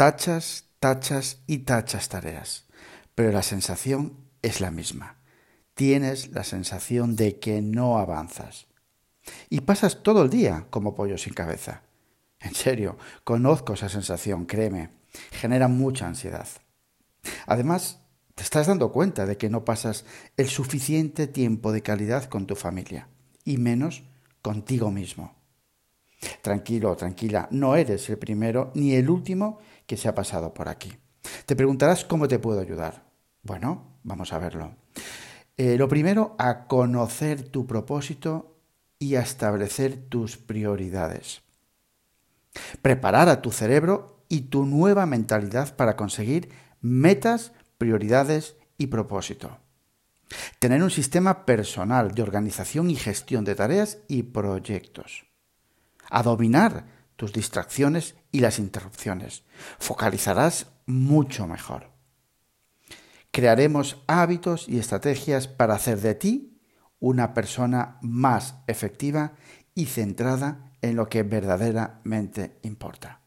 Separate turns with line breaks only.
Tachas, tachas y tachas tareas, pero la sensación es la misma. Tienes la sensación de que no avanzas. Y pasas todo el día como pollo sin cabeza. En serio, conozco esa sensación, créeme. Genera mucha ansiedad. Además, te estás dando cuenta de que no pasas el suficiente tiempo de calidad con tu familia, y menos contigo mismo. Tranquilo, tranquila, no eres el primero ni el último que se ha pasado por aquí. Te preguntarás cómo te puedo ayudar. Bueno, vamos a verlo. Eh, lo primero, a conocer tu propósito y a establecer tus prioridades. Preparar a tu cerebro y tu nueva mentalidad para conseguir metas, prioridades y propósito. Tener un sistema personal de organización y gestión de tareas y proyectos. A dominar tus distracciones y las interrupciones. Focalizarás mucho mejor. Crearemos hábitos y estrategias para hacer de ti una persona más efectiva y centrada en lo que verdaderamente importa.